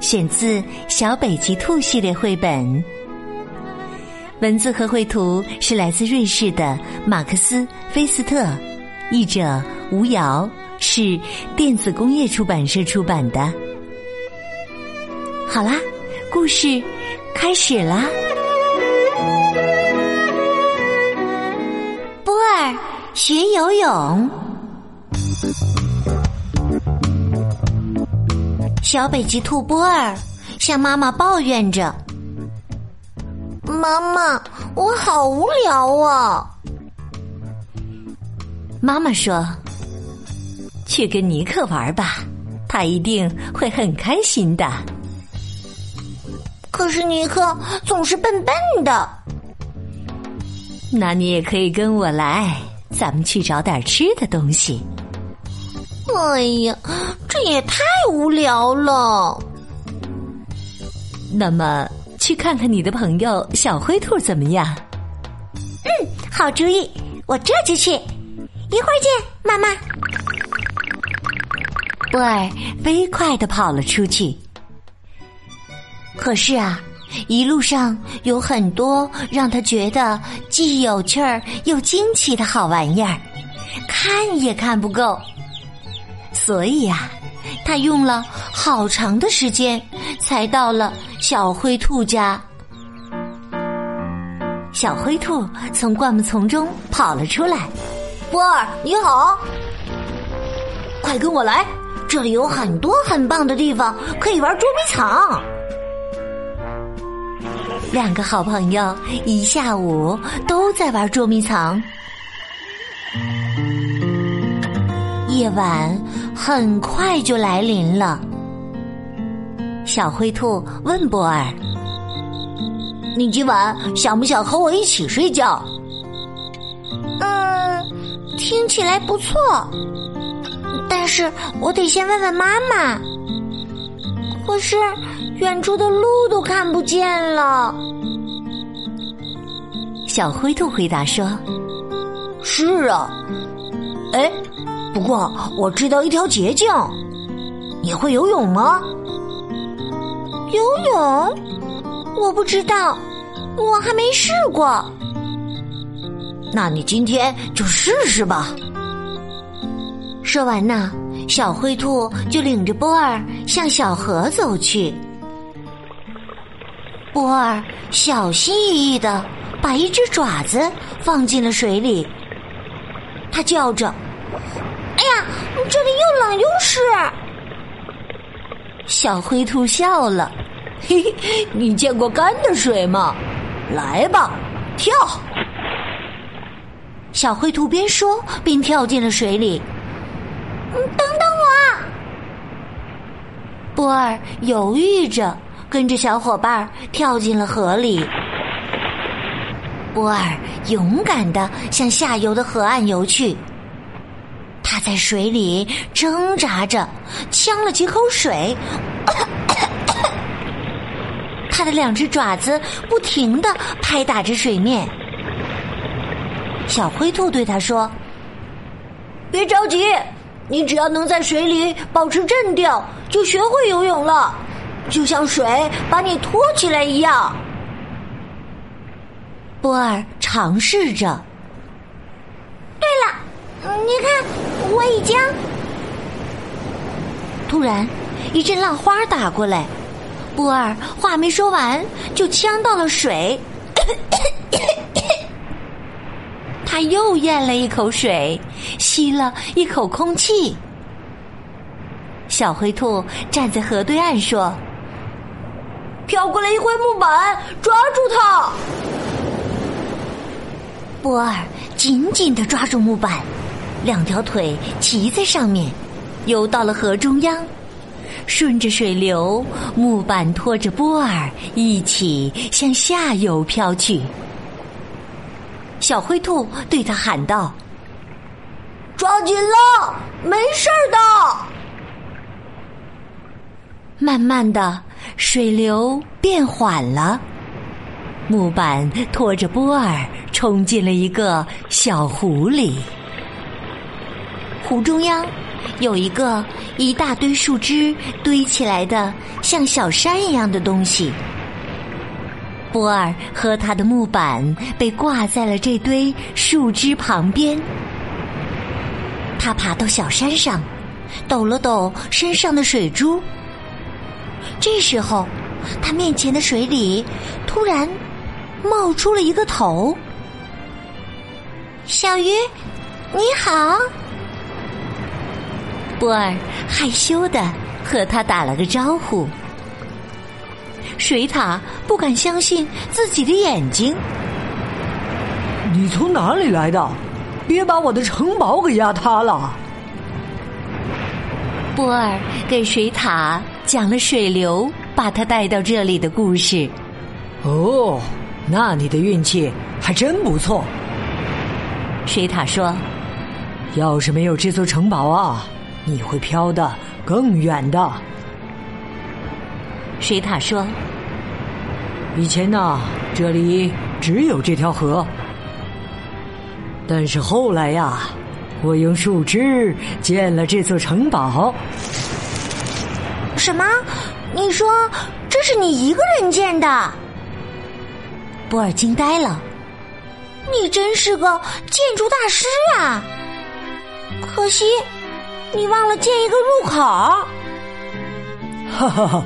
选自《小北极兔》系列绘本。文字和绘图是来自瑞士的马克思·菲斯特。译者吴瑶是电子工业出版社出版的。好啦，故事开始啦！波儿学游泳。小北极兔波儿向妈妈抱怨着：“妈妈，我好无聊啊！”妈妈说：“去跟尼克玩吧，他一定会很开心的。”可是尼克总是笨笨的。那你也可以跟我来，咱们去找点吃的东西。哎呀，这也太无聊了。那么，去看看你的朋友小灰兔怎么样？嗯，好主意，我这就去。一会儿见，妈妈。波儿飞快的跑了出去。可是啊，一路上有很多让他觉得既有趣儿又惊奇的好玩意儿，看也看不够。所以呀，他用了好长的时间才到了小灰兔家。小灰兔从灌木丛中跑了出来。波儿，你好！快跟我来，这里有很多很棒的地方可以玩捉迷藏。两个好朋友一下午都在玩捉迷藏。夜晚很快就来临了。小灰兔问波尔：“你今晚想不想和我一起睡觉？”嗯听起来不错，但是我得先问问妈妈。可是远处的路都看不见了。小灰兔回答说：“是啊，哎，不过我知道一条捷径。你会游泳吗？游泳？我不知道，我还没试过。”那你今天就试试吧。说完呢，小灰兔就领着波儿向小河走去。波儿小心翼翼的把一只爪子放进了水里，他叫着：“哎呀，这里又冷又湿。”小灰兔笑了：“嘿嘿，你见过干的水吗？来吧，跳！”小灰兔边说边跳进了水里。等等我！波儿犹豫着跟着小伙伴跳进了河里。波儿勇敢的向下游的河岸游去。他在水里挣扎着，呛了几口水。他的两只爪子不停的拍打着水面。小灰兔对他说：“别着急，你只要能在水里保持镇定，就学会游泳了，就像水把你托起来一样。”波尔尝试着。对了，你看，我已经……突然，一阵浪花打过来，波儿话没说完就呛到了水。他又咽了一口水，吸了一口空气。小灰兔站在河对岸说：“飘过来一块木板，抓住它！”波儿紧紧的抓住木板，两条腿骑在上面，游到了河中央。顺着水流，木板拖着波儿一起向下游飘去。小灰兔对他喊道：“抓紧了，没事的。”慢慢的，水流变缓了，木板拖着波儿冲进了一个小湖里。湖中央有一个一大堆树枝堆起来的像小山一样的东西。波儿和他的木板被挂在了这堆树枝旁边。他爬到小山上，抖了抖身上的水珠。这时候，他面前的水里突然冒出了一个头。小鱼，你好。波儿害羞的和他打了个招呼。水獭不敢相信自己的眼睛。你从哪里来的？别把我的城堡给压塌了！波儿给水獭讲了水流把他带到这里的故事。哦，那你的运气还真不错。水獭说：“要是没有这座城堡啊，你会飘得更远的。”水獭说：“以前呢，这里只有这条河，但是后来呀，我用树枝建了这座城堡。”什么？你说这是你一个人建的？波尔惊呆了。你真是个建筑大师啊！可惜你忘了建一个入口。哈哈哈！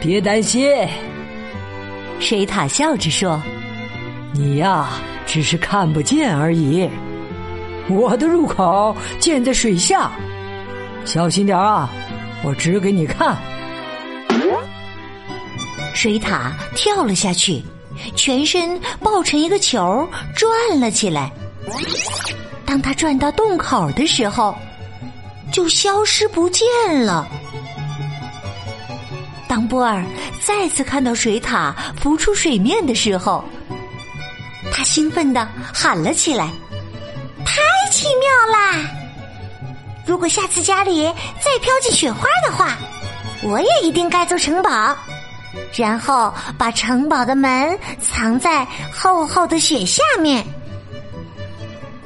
别担心，水獭笑着说：“你呀，只是看不见而已。我的入口建在水下，小心点啊！我指给你看。”水獭跳了下去，全身抱成一个球转了起来。当他转到洞口的时候，就消失不见了。当波尔再次看到水獭浮出水面的时候，他兴奋的喊了起来：“太奇妙啦！如果下次家里再飘进雪花的话，我也一定盖座城堡，然后把城堡的门藏在厚厚的雪下面。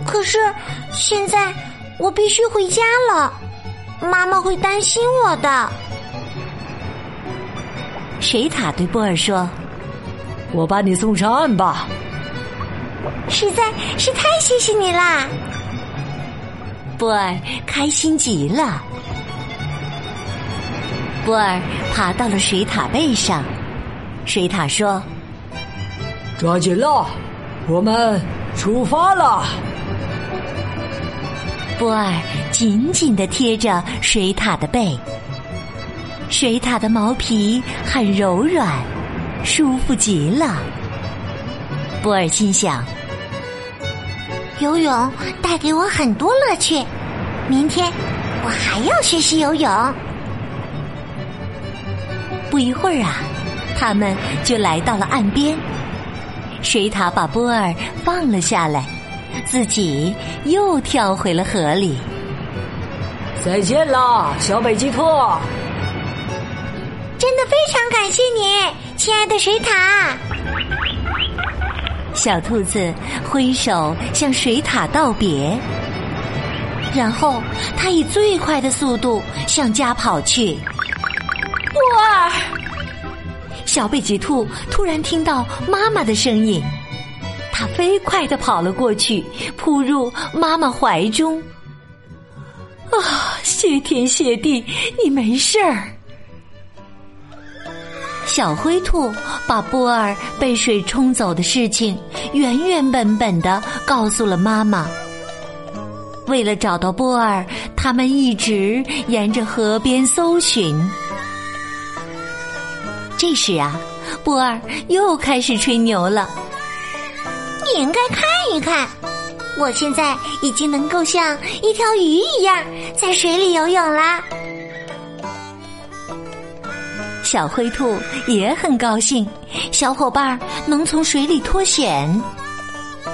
可是现在我必须回家了，妈妈会担心我的。”水獭对波尔说：“我把你送上岸吧。”实在是太谢谢你啦！波尔开心极了。波尔爬到了水獭背上，水獭说：“抓紧了，我们出发了。”波尔紧紧的贴着水獭的背。水獭的毛皮很柔软，舒服极了。波尔心想：游泳带给我很多乐趣，明天我还要学习游泳。不一会儿啊，他们就来到了岸边。水獭把波尔放了下来，自己又跳回了河里。再见啦，小北极兔。真的非常感谢你，亲爱的水獭。小兔子挥手向水獭道别，然后它以最快的速度向家跑去。波儿，小北极兔突然听到妈妈的声音，他飞快的跑了过去，扑入妈妈怀中。啊，谢天谢地，你没事儿。小灰兔把波儿被水冲走的事情原原本本的告诉了妈妈。为了找到波儿，他们一直沿着河边搜寻。这时啊，波儿又开始吹牛了：“你应该看一看，我现在已经能够像一条鱼一样在水里游泳啦！”小灰兔也很高兴，小伙伴能从水里脱险。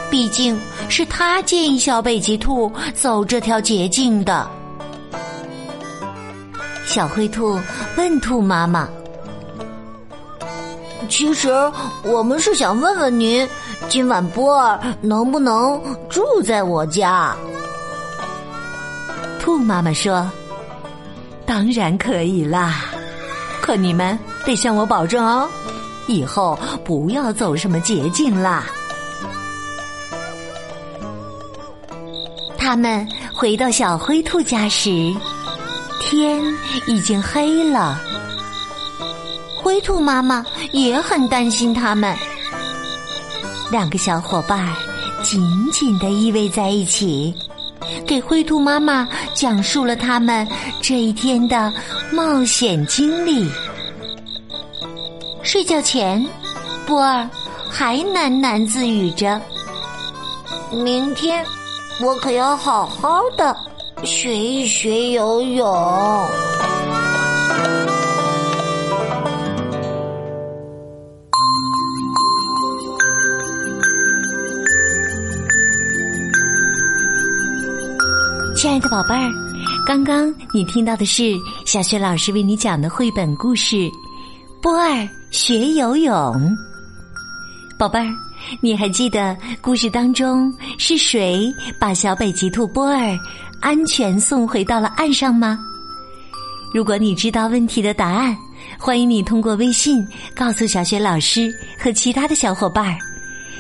毕竟是他建议小北极兔走这条捷径的。小灰兔问兔妈妈：“其实我们是想问问您，今晚波儿能不能住在我家？”兔妈妈说：“当然可以啦，可你们得向我保证哦，以后不要走什么捷径啦。”他们回到小灰兔家时，天已经黑了。灰兔妈妈也很担心他们。两个小伙伴紧紧的依偎在一起，给灰兔妈妈讲述了他们这一天的冒险经历。睡觉前，波儿还喃喃自语着：“明天。”我可要好好的学一学游泳。亲爱的宝贝儿，刚刚你听到的是小雪老师为你讲的绘本故事《波儿学游泳》，宝贝儿。你还记得故事当中是谁把小北极兔波儿安全送回到了岸上吗？如果你知道问题的答案，欢迎你通过微信告诉小雪老师和其他的小伙伴。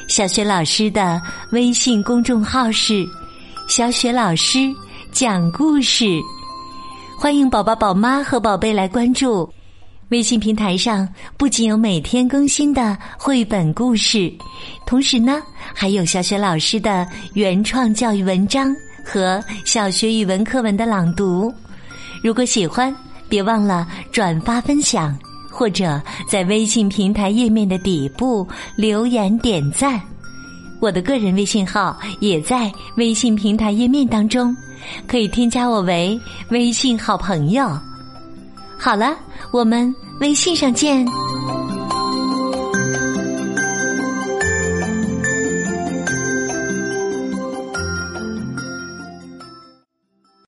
小雪老师的微信公众号是“小雪老师讲故事”，欢迎宝宝、宝妈和宝贝来关注。微信平台上不仅有每天更新的绘本故事，同时呢，还有小雪老师的原创教育文章和小学语文课文的朗读。如果喜欢，别忘了转发分享，或者在微信平台页面的底部留言点赞。我的个人微信号也在微信平台页面当中，可以添加我为微信好朋友。好了，我们微信上见。